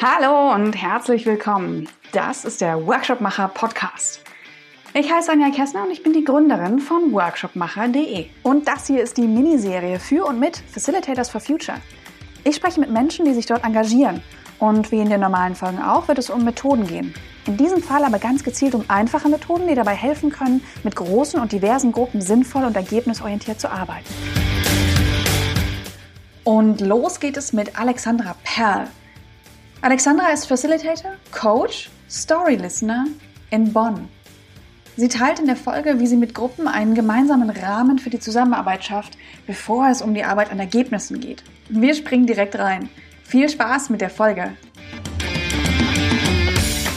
Hallo und herzlich willkommen. Das ist der Workshopmacher Podcast. Ich heiße Anja Kessner und ich bin die Gründerin von workshopmacher.de. Und das hier ist die Miniserie für und mit Facilitators for Future. Ich spreche mit Menschen, die sich dort engagieren. Und wie in den normalen Folgen auch, wird es um Methoden gehen. In diesem Fall aber ganz gezielt um einfache Methoden, die dabei helfen können, mit großen und diversen Gruppen sinnvoll und ergebnisorientiert zu arbeiten. Und los geht es mit Alexandra Perl. Alexandra ist Facilitator, Coach, Story Listener in Bonn. Sie teilt in der Folge, wie sie mit Gruppen einen gemeinsamen Rahmen für die Zusammenarbeit schafft, bevor es um die Arbeit an Ergebnissen geht. Wir springen direkt rein. Viel Spaß mit der Folge.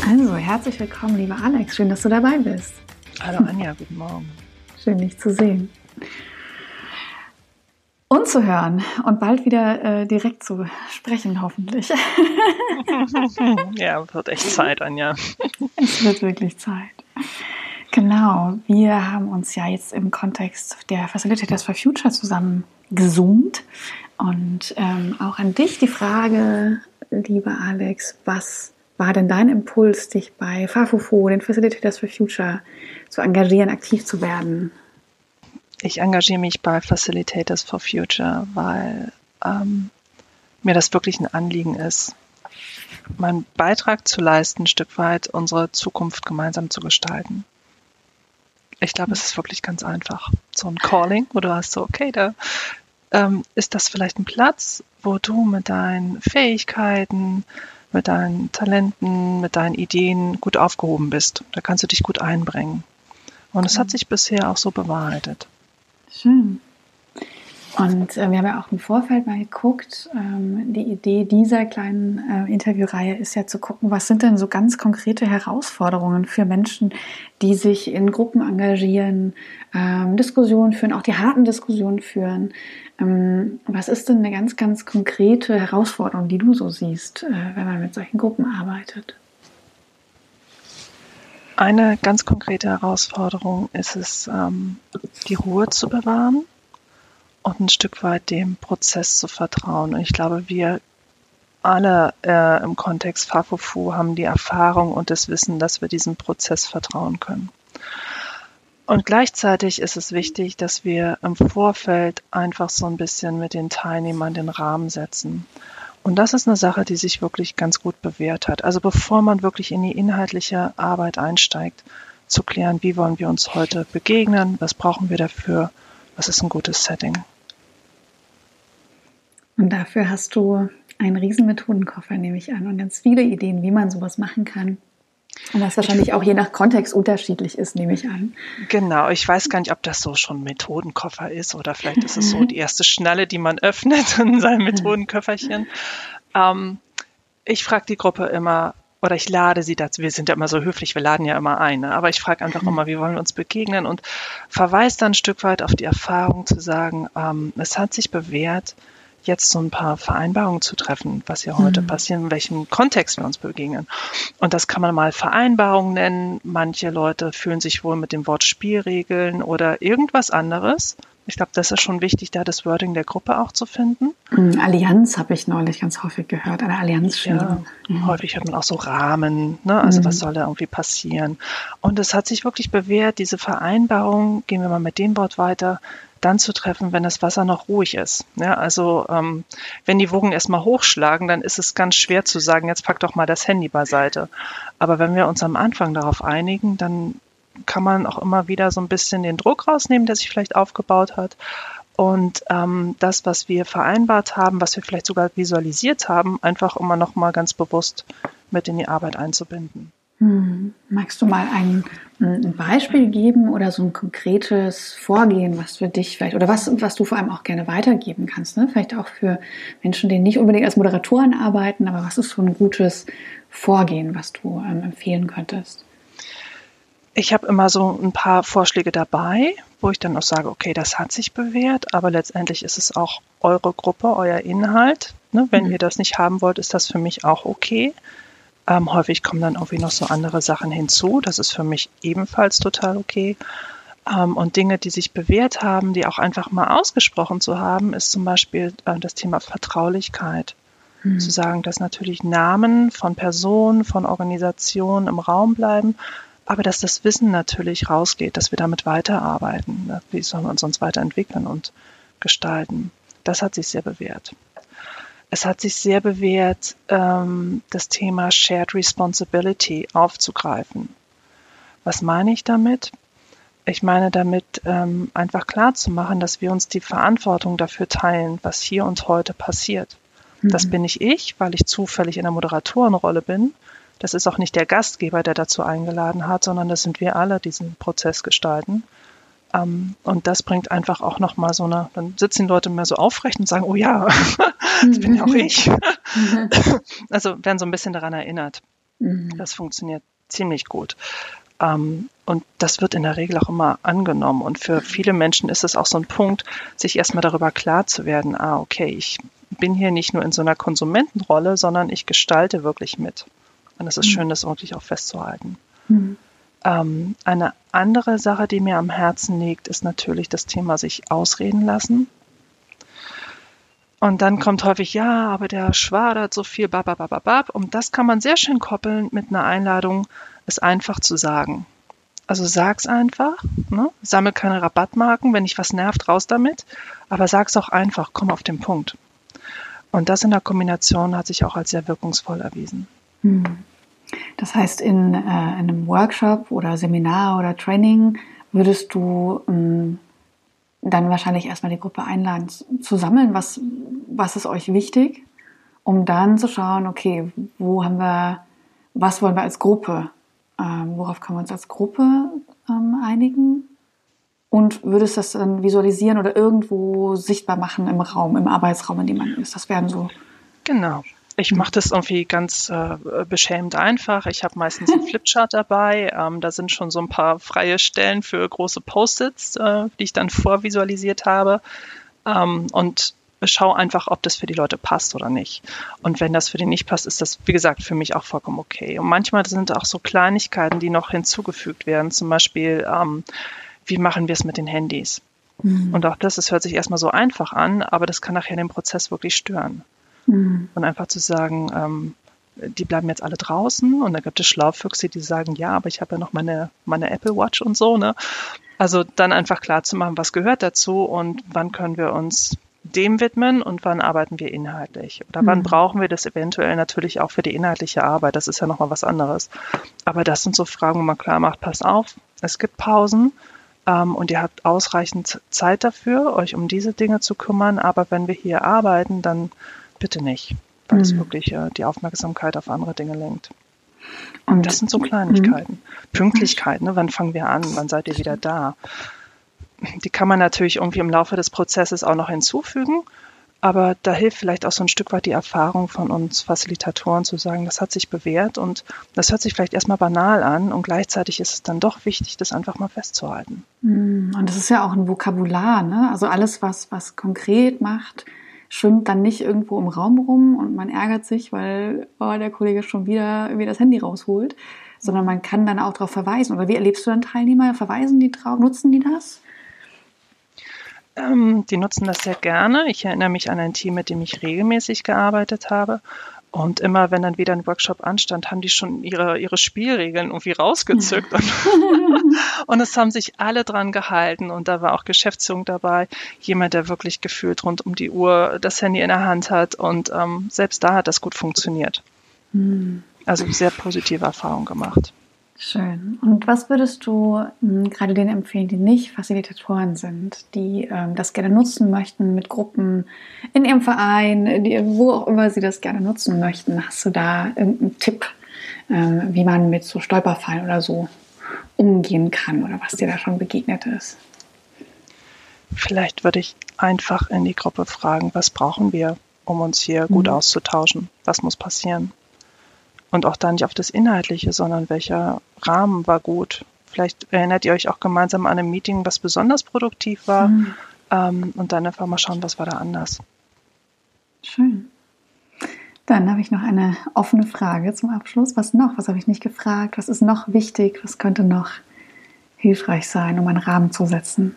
Also, herzlich willkommen, lieber Alex. Schön, dass du dabei bist. Hallo Anja, guten Morgen. Schön, dich zu sehen und zu hören und bald wieder äh, direkt zu sprechen, hoffentlich. ja, wird echt Zeit, Anja. es wird wirklich Zeit. Genau, wir haben uns ja jetzt im Kontext der Facilitators for Future zusammen gezoomt und ähm, auch an dich die Frage, lieber Alex, was war denn dein Impuls, dich bei FAFUFO, den Facilitators for Future, zu engagieren, aktiv zu werden? Ich engagiere mich bei Facilitators for Future, weil ähm, mir das wirklich ein Anliegen ist, meinen Beitrag zu leisten, ein Stück weit unsere Zukunft gemeinsam zu gestalten. Ich glaube, es ist wirklich ganz einfach. So ein Calling, wo du hast so, okay, da ähm, ist das vielleicht ein Platz, wo du mit deinen Fähigkeiten, mit deinen Talenten, mit deinen Ideen gut aufgehoben bist. Da kannst du dich gut einbringen. Und es hat mhm. sich bisher auch so bewahrheitet. Schön. Und äh, wir haben ja auch im Vorfeld mal geguckt, ähm, die Idee dieser kleinen äh, Interviewreihe ist ja zu gucken, was sind denn so ganz konkrete Herausforderungen für Menschen, die sich in Gruppen engagieren, ähm, Diskussionen führen, auch die harten Diskussionen führen. Ähm, was ist denn eine ganz, ganz konkrete Herausforderung, die du so siehst, äh, wenn man mit solchen Gruppen arbeitet? Eine ganz konkrete Herausforderung ist es, ähm, die Ruhe zu bewahren und ein Stück weit dem Prozess zu vertrauen. Und ich glaube, wir alle äh, im Kontext Fafufu haben die Erfahrung und das Wissen, dass wir diesem Prozess vertrauen können. Und gleichzeitig ist es wichtig, dass wir im Vorfeld einfach so ein bisschen mit den Teilnehmern den Rahmen setzen. Und das ist eine Sache, die sich wirklich ganz gut bewährt hat. Also bevor man wirklich in die inhaltliche Arbeit einsteigt, zu klären, wie wollen wir uns heute begegnen, was brauchen wir dafür, was ist ein gutes Setting. Und dafür hast du einen riesen Methodenkoffer, nehme ich an, und ganz viele Ideen, wie man sowas machen kann. Und was wahrscheinlich auch je nach Kontext unterschiedlich ist, nehme ich an. Genau, ich weiß gar nicht, ob das so schon Methodenkoffer ist oder vielleicht ist es so die erste Schnalle, die man öffnet in seinem Methodenköfferchen. Ähm, ich frage die Gruppe immer, oder ich lade sie dazu, wir sind ja immer so höflich, wir laden ja immer ein, ne? aber ich frage einfach immer, wie wollen wir uns begegnen und verweise dann ein Stück weit auf die Erfahrung zu sagen, ähm, es hat sich bewährt, jetzt so ein paar Vereinbarungen zu treffen, was ja heute mhm. passiert, in welchem Kontext wir uns begegnen. Und das kann man mal Vereinbarung nennen. Manche Leute fühlen sich wohl mit dem Wort Spielregeln oder irgendwas anderes. Ich glaube, das ist schon wichtig, da das Wording der Gruppe auch zu finden. Mhm, Allianz habe ich neulich ganz häufig gehört, eine Allianz ja, mhm. Häufig hört man auch so Rahmen, ne? also mhm. was soll da irgendwie passieren. Und es hat sich wirklich bewährt, diese Vereinbarung, gehen wir mal mit dem Wort weiter, dann zu treffen, wenn das Wasser noch ruhig ist. Ja, also ähm, wenn die Wogen erstmal hochschlagen, dann ist es ganz schwer zu sagen, jetzt pack doch mal das Handy beiseite. Aber wenn wir uns am Anfang darauf einigen, dann kann man auch immer wieder so ein bisschen den Druck rausnehmen, der sich vielleicht aufgebaut hat. Und ähm, das, was wir vereinbart haben, was wir vielleicht sogar visualisiert haben, einfach immer noch mal ganz bewusst mit in die Arbeit einzubinden. Hm. Magst du mal ein, ein, Beispiel geben oder so ein konkretes Vorgehen, was für dich vielleicht oder was, was du vor allem auch gerne weitergeben kannst? Ne? Vielleicht auch für Menschen, die nicht unbedingt als Moderatoren arbeiten, aber was ist so ein gutes Vorgehen, was du ähm, empfehlen könntest? Ich habe immer so ein paar Vorschläge dabei, wo ich dann auch sage, okay, das hat sich bewährt, aber letztendlich ist es auch eure Gruppe, euer Inhalt. Ne? Wenn mhm. ihr das nicht haben wollt, ist das für mich auch okay. Ähm, häufig kommen dann irgendwie noch so andere Sachen hinzu. Das ist für mich ebenfalls total okay. Ähm, und Dinge, die sich bewährt haben, die auch einfach mal ausgesprochen zu haben, ist zum Beispiel äh, das Thema Vertraulichkeit. Mhm. Zu sagen, dass natürlich Namen von Personen, von Organisationen im Raum bleiben, aber dass das Wissen natürlich rausgeht, dass wir damit weiterarbeiten. Wie sollen wir uns sonst weiterentwickeln und gestalten? Das hat sich sehr bewährt. Es hat sich sehr bewährt, ähm, das Thema Shared Responsibility aufzugreifen. Was meine ich damit? Ich meine damit ähm, einfach klar zu machen, dass wir uns die Verantwortung dafür teilen, was hier und heute passiert. Mhm. Das bin nicht ich, weil ich zufällig in der Moderatorenrolle bin. Das ist auch nicht der Gastgeber, der dazu eingeladen hat, sondern das sind wir alle, die diesen Prozess gestalten. Um, und das bringt einfach auch nochmal so eine, dann sitzen die Leute mehr so aufrecht und sagen, oh ja, das bin ja auch ich. also werden so ein bisschen daran erinnert. Mhm. Das funktioniert ziemlich gut. Um, und das wird in der Regel auch immer angenommen. Und für viele Menschen ist es auch so ein Punkt, sich erstmal darüber klar zu werden, ah, okay, ich bin hier nicht nur in so einer Konsumentenrolle, sondern ich gestalte wirklich mit. Und es ist mhm. schön, das wirklich auch festzuhalten. Mhm. Ähm, eine andere Sache, die mir am Herzen liegt, ist natürlich das Thema sich ausreden lassen. Und dann kommt häufig, ja, aber der schwadert so viel, bababababab. Und das kann man sehr schön koppeln mit einer Einladung, es einfach zu sagen. Also sag's einfach, ne? sammel keine Rabattmarken, wenn dich was nervt, raus damit, aber sag's auch einfach, komm auf den Punkt. Und das in der Kombination hat sich auch als sehr wirkungsvoll erwiesen. Hm. Das heißt, in, äh, in einem Workshop oder Seminar oder Training würdest du ähm, dann wahrscheinlich erstmal die Gruppe einladen, zu sammeln, was, was ist euch wichtig, um dann zu schauen, okay, wo haben wir, was wollen wir als Gruppe, ähm, worauf können wir uns als Gruppe ähm, einigen und würdest das dann visualisieren oder irgendwo sichtbar machen im Raum, im Arbeitsraum, in dem man ist. Das wären so. Genau. Ich mache das irgendwie ganz äh, beschämend einfach. Ich habe meistens einen Flipchart dabei. Ähm, da sind schon so ein paar freie Stellen für große Post-its, äh, die ich dann vorvisualisiert habe. Ähm, und schau einfach, ob das für die Leute passt oder nicht. Und wenn das für die nicht passt, ist das, wie gesagt, für mich auch vollkommen okay. Und manchmal sind auch so Kleinigkeiten, die noch hinzugefügt werden. Zum Beispiel, ähm, wie machen wir es mit den Handys? Mhm. Und auch das, es hört sich erstmal so einfach an, aber das kann nachher den Prozess wirklich stören. Mhm. Und einfach zu sagen, ähm, die bleiben jetzt alle draußen und dann gibt es Schlaufüchse, die sagen, ja, aber ich habe ja noch meine, meine Apple Watch und so, ne? Also dann einfach klar zu machen, was gehört dazu und wann können wir uns dem widmen und wann arbeiten wir inhaltlich? Oder wann mhm. brauchen wir das eventuell natürlich auch für die inhaltliche Arbeit? Das ist ja nochmal was anderes. Aber das sind so Fragen, wo man klar macht, pass auf, es gibt Pausen ähm, und ihr habt ausreichend Zeit dafür, euch um diese Dinge zu kümmern. Aber wenn wir hier arbeiten, dann bitte nicht, weil mhm. es wirklich äh, die Aufmerksamkeit auf andere Dinge lenkt. Und das sind so Kleinigkeiten. Mhm. Pünktlichkeit, ne? wann fangen wir an, wann seid ihr wieder da? Die kann man natürlich irgendwie im Laufe des Prozesses auch noch hinzufügen. Aber da hilft vielleicht auch so ein Stück weit die Erfahrung von uns Facilitatoren zu sagen, das hat sich bewährt und das hört sich vielleicht erstmal banal an und gleichzeitig ist es dann doch wichtig, das einfach mal festzuhalten. Mhm. Und das ist ja auch ein Vokabular, ne? Also alles, was, was konkret macht, schwimmt dann nicht irgendwo im Raum rum und man ärgert sich, weil oh, der Kollege schon wieder irgendwie das Handy rausholt, sondern man kann dann auch darauf verweisen. Oder wie erlebst du dann Teilnehmer? Verweisen die drauf? Nutzen die das? Ähm, die nutzen das sehr gerne. Ich erinnere mich an ein Team, mit dem ich regelmäßig gearbeitet habe. Und immer, wenn dann wieder ein Workshop anstand, haben die schon ihre, ihre Spielregeln irgendwie rausgezückt. und, und es haben sich alle dran gehalten. Und da war auch Geschäftsführung dabei. Jemand, der wirklich gefühlt rund um die Uhr das Handy in der Hand hat. Und ähm, selbst da hat das gut funktioniert. Mhm. Also sehr positive Erfahrungen gemacht. Schön. Und was würdest du hm, gerade denen empfehlen, die nicht Facilitatoren sind, die ähm, das gerne nutzen möchten mit Gruppen in ihrem Verein, die, wo auch immer sie das gerne nutzen möchten? Hast du da irgendeinen Tipp, ähm, wie man mit so Stolperfallen oder so umgehen kann oder was dir da schon begegnet ist? Vielleicht würde ich einfach in die Gruppe fragen, was brauchen wir, um uns hier gut mhm. auszutauschen? Was muss passieren? Und auch da nicht auf das Inhaltliche, sondern welcher Rahmen war gut. Vielleicht erinnert ihr euch auch gemeinsam an ein Meeting, was besonders produktiv war. Mhm. Ähm, und dann einfach mal schauen, was war da anders. Schön. Dann habe ich noch eine offene Frage zum Abschluss. Was noch? Was habe ich nicht gefragt? Was ist noch wichtig? Was könnte noch hilfreich sein, um einen Rahmen zu setzen?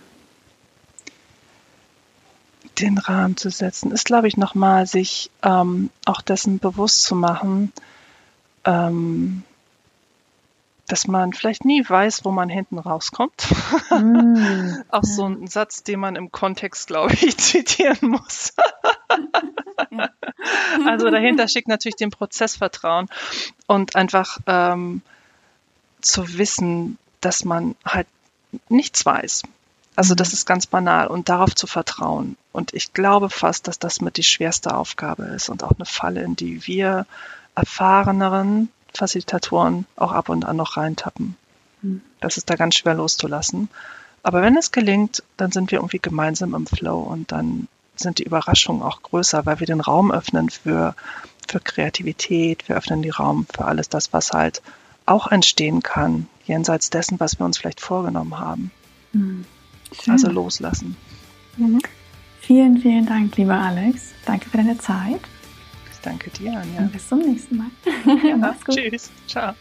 den Rahmen zu setzen, ist, glaube ich, nochmal sich ähm, auch dessen bewusst zu machen, ähm, dass man vielleicht nie weiß, wo man hinten rauskommt. Mm, auch so ein Satz, den man im Kontext, glaube ich, zitieren muss. Also dahinter steckt natürlich den Prozessvertrauen und einfach ähm, zu wissen, dass man halt nichts weiß. Also das mhm. ist ganz banal und darauf zu vertrauen. Und ich glaube fast, dass das mit die schwerste Aufgabe ist und auch eine Falle, in die wir erfahreneren Facilitatoren auch ab und an noch reintappen. Mhm. Das ist da ganz schwer loszulassen. Aber wenn es gelingt, dann sind wir irgendwie gemeinsam im Flow und dann sind die Überraschungen auch größer, weil wir den Raum öffnen für, für Kreativität, wir öffnen den Raum für alles das, was halt auch entstehen kann, jenseits dessen, was wir uns vielleicht vorgenommen haben. Mhm. Also loslassen. Mhm. Vielen, vielen Dank, lieber Alex. Danke für deine Zeit. Danke dir, Anja. Und bis zum nächsten Mal. Ja, Mach's gut. Tschüss. Ciao.